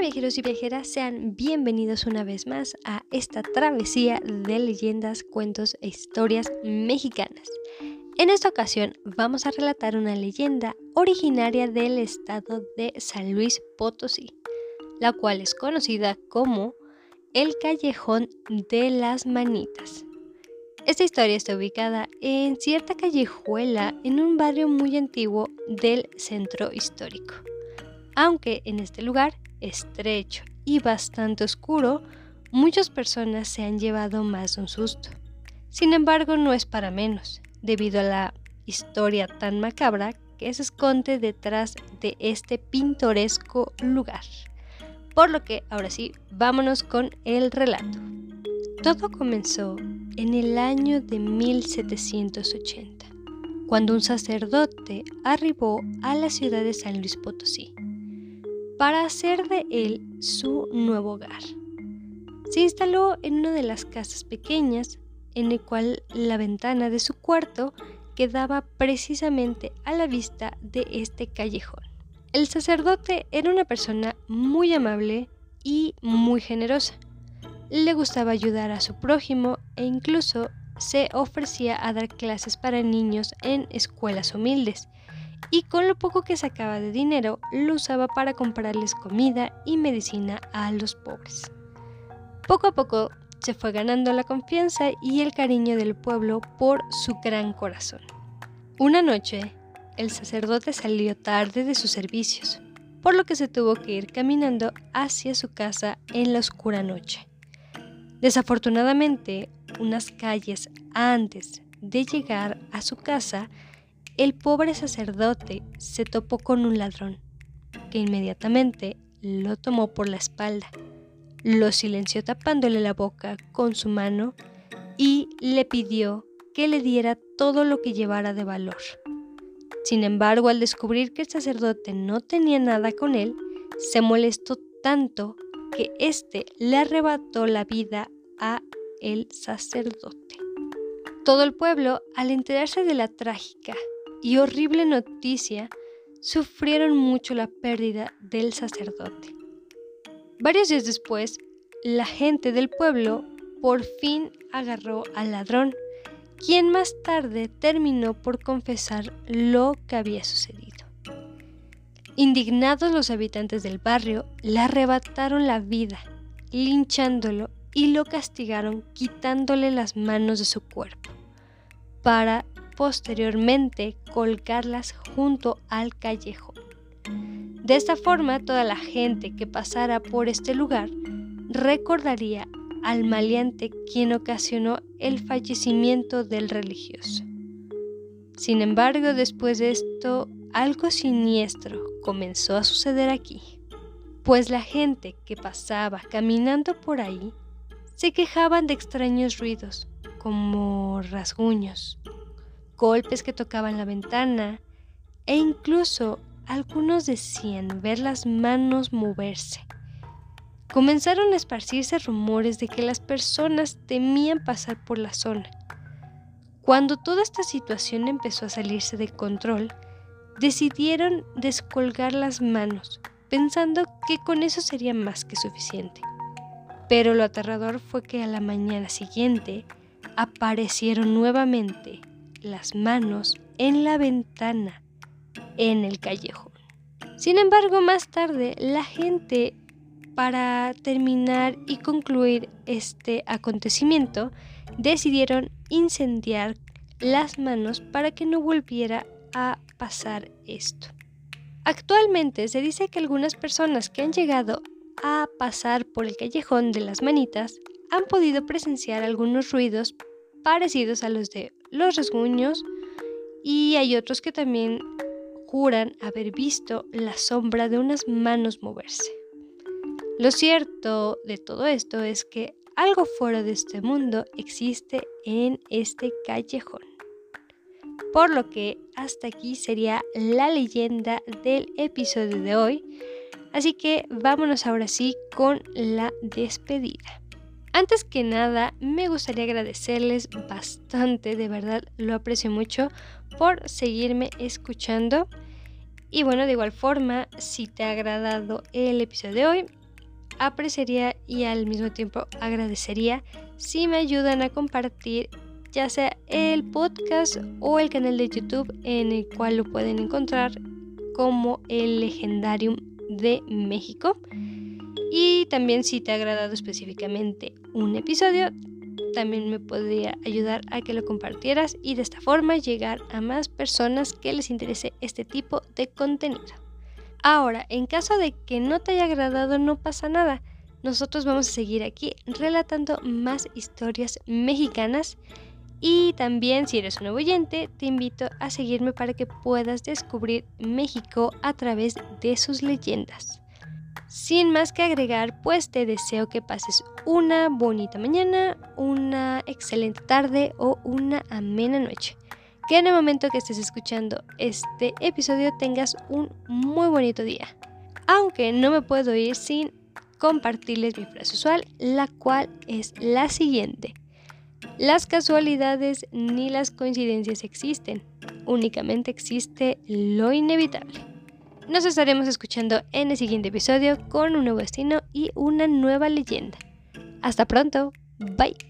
Viajeros y viajeras, sean bienvenidos una vez más a esta travesía de leyendas, cuentos e historias mexicanas. En esta ocasión vamos a relatar una leyenda originaria del estado de San Luis Potosí, la cual es conocida como el Callejón de las Manitas. Esta historia está ubicada en cierta callejuela en un barrio muy antiguo del centro histórico. Aunque en este lugar, estrecho y bastante oscuro, muchas personas se han llevado más de un susto. Sin embargo, no es para menos, debido a la historia tan macabra que se esconde detrás de este pintoresco lugar. Por lo que, ahora sí, vámonos con el relato. Todo comenzó en el año de 1780, cuando un sacerdote arribó a la ciudad de San Luis Potosí para hacer de él su nuevo hogar. Se instaló en una de las casas pequeñas, en el cual la ventana de su cuarto quedaba precisamente a la vista de este callejón. El sacerdote era una persona muy amable y muy generosa le gustaba ayudar a su prójimo e incluso se ofrecía a dar clases para niños en escuelas humildes y con lo poco que sacaba de dinero lo usaba para comprarles comida y medicina a los pobres. Poco a poco se fue ganando la confianza y el cariño del pueblo por su gran corazón. Una noche, el sacerdote salió tarde de sus servicios, por lo que se tuvo que ir caminando hacia su casa en la oscura noche. Desafortunadamente, unas calles antes de llegar a su casa, el pobre sacerdote se topó con un ladrón, que inmediatamente lo tomó por la espalda, lo silenció tapándole la boca con su mano y le pidió que le diera todo lo que llevara de valor. Sin embargo, al descubrir que el sacerdote no tenía nada con él, se molestó tanto que éste le arrebató la vida a el sacerdote. Todo el pueblo, al enterarse de la trágica y horrible noticia, sufrieron mucho la pérdida del sacerdote. Varios días después, la gente del pueblo por fin agarró al ladrón, quien más tarde terminó por confesar lo que había sucedido. Indignados los habitantes del barrio le arrebataron la vida, linchándolo y lo castigaron quitándole las manos de su cuerpo, para posteriormente colgarlas junto al callejón. De esta forma, toda la gente que pasara por este lugar recordaría al maleante quien ocasionó el fallecimiento del religioso. Sin embargo, después de esto, algo siniestro comenzó a suceder aquí, pues la gente que pasaba caminando por ahí se quejaban de extraños ruidos, como rasguños, golpes que tocaban la ventana e incluso algunos decían ver las manos moverse. Comenzaron a esparcirse rumores de que las personas temían pasar por la zona. Cuando toda esta situación empezó a salirse de control, decidieron descolgar las manos, pensando que con eso sería más que suficiente. Pero lo aterrador fue que a la mañana siguiente aparecieron nuevamente las manos en la ventana en el callejón. Sin embargo, más tarde la gente, para terminar y concluir este acontecimiento, decidieron incendiar las manos para que no volviera a pasar esto. Actualmente se dice que algunas personas que han llegado a pasar por el callejón de las manitas han podido presenciar algunos ruidos parecidos a los de los rasguños y hay otros que también juran haber visto la sombra de unas manos moverse. Lo cierto de todo esto es que algo fuera de este mundo existe en este callejón. Por lo que hasta aquí sería la leyenda del episodio de hoy. Así que vámonos ahora sí con la despedida. Antes que nada, me gustaría agradecerles bastante, de verdad lo aprecio mucho por seguirme escuchando. Y bueno, de igual forma, si te ha agradado el episodio de hoy, apreciaría y al mismo tiempo agradecería si me ayudan a compartir ya sea el podcast o el canal de YouTube en el cual lo pueden encontrar como el Legendarium de México. Y también si te ha agradado específicamente un episodio, también me podría ayudar a que lo compartieras y de esta forma llegar a más personas que les interese este tipo de contenido. Ahora, en caso de que no te haya agradado, no pasa nada. Nosotros vamos a seguir aquí relatando más historias mexicanas y también si eres un nuevo oyente, te invito a seguirme para que puedas descubrir México a través de sus leyendas. Sin más que agregar, pues te deseo que pases una bonita mañana, una excelente tarde o una amena noche. Que en el momento que estés escuchando este episodio tengas un muy bonito día. Aunque no me puedo ir sin compartirles mi frase usual, la cual es la siguiente. Las casualidades ni las coincidencias existen, únicamente existe lo inevitable. Nos estaremos escuchando en el siguiente episodio con un nuevo destino y una nueva leyenda. Hasta pronto, bye.